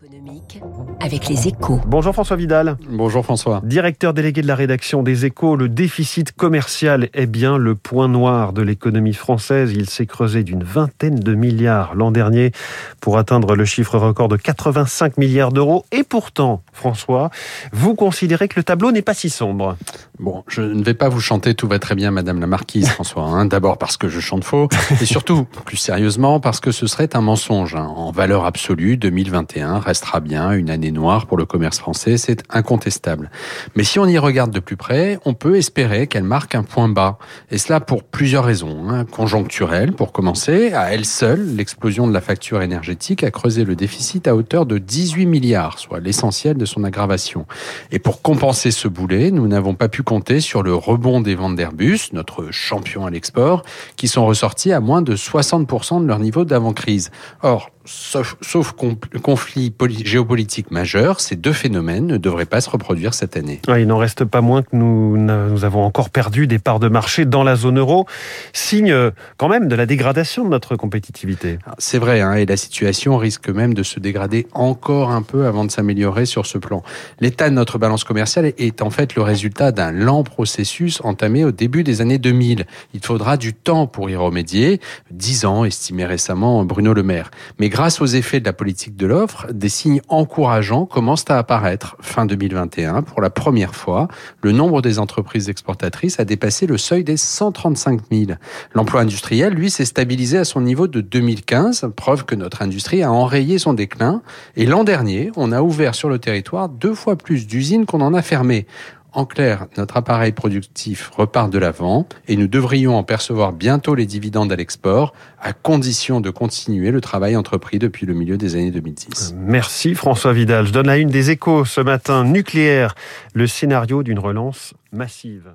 économique avec les échos. Bonjour François Vidal. Bonjour François. Directeur délégué de la rédaction des échos, le déficit commercial est bien le point noir de l'économie française. Il s'est creusé d'une vingtaine de milliards l'an dernier pour atteindre le chiffre record de 85 milliards d'euros. Et pourtant, François, vous considérez que le tableau n'est pas si sombre. Bon, je ne vais pas vous chanter tout va très bien Madame la Marquise François. Hein. D'abord parce que je chante faux et surtout, plus sérieusement, parce que ce serait un mensonge. Hein. En valeur absolue, 2021 restera bien une année noire pour le commerce français, c'est incontestable. Mais si on y regarde de plus près, on peut espérer qu'elle marque un point bas. Et cela pour plusieurs raisons. Hein. Conjoncturelle, pour commencer, à elle seule, l'explosion de la facture énergétique a creusé le déficit à hauteur de 18 milliards, soit l'essentiel de son aggravation. Et pour compenser ce boulet, nous n'avons pas pu compter sur le rebond des ventes d'Airbus, notre champion à l'export, qui sont ressortis à moins de 60% de leur niveau d'avant-crise. Or, sauf, sauf conflit géopolitique majeur, ces deux phénomènes ne devraient pas se reproduire cette année. il n'en reste pas moins que nous, nous avons encore perdu des parts de marché dans la zone euro, signe quand même de la dégradation de notre compétitivité. C'est vrai, hein, et la situation risque même de se dégrader encore un peu avant de s'améliorer sur ce plan. L'état de notre balance commerciale est en fait le résultat d'un lent processus entamé au début des années 2000. Il faudra du temps pour y remédier, 10 ans estimé récemment Bruno Le Maire. Mais grâce aux effets de la politique de l'offre, des signes encourageants commencent à apparaître. Fin 2021, pour la première fois, le nombre des entreprises exportatrices a dépassé le seuil des 135 000. L'emploi industriel, lui, s'est stabilisé à son niveau de 2015, preuve que notre industrie a enrayé son déclin. Et l'an dernier, on a ouvert sur le territoire deux fois plus d'usines qu'on en a fermées. En clair, notre appareil productif repart de l'avant et nous devrions en percevoir bientôt les dividendes à l'export, à condition de continuer le travail entrepris depuis le milieu des années 2010. Merci François Vidal. Je donne la une des échos ce matin. Nucléaire, le scénario d'une relance massive.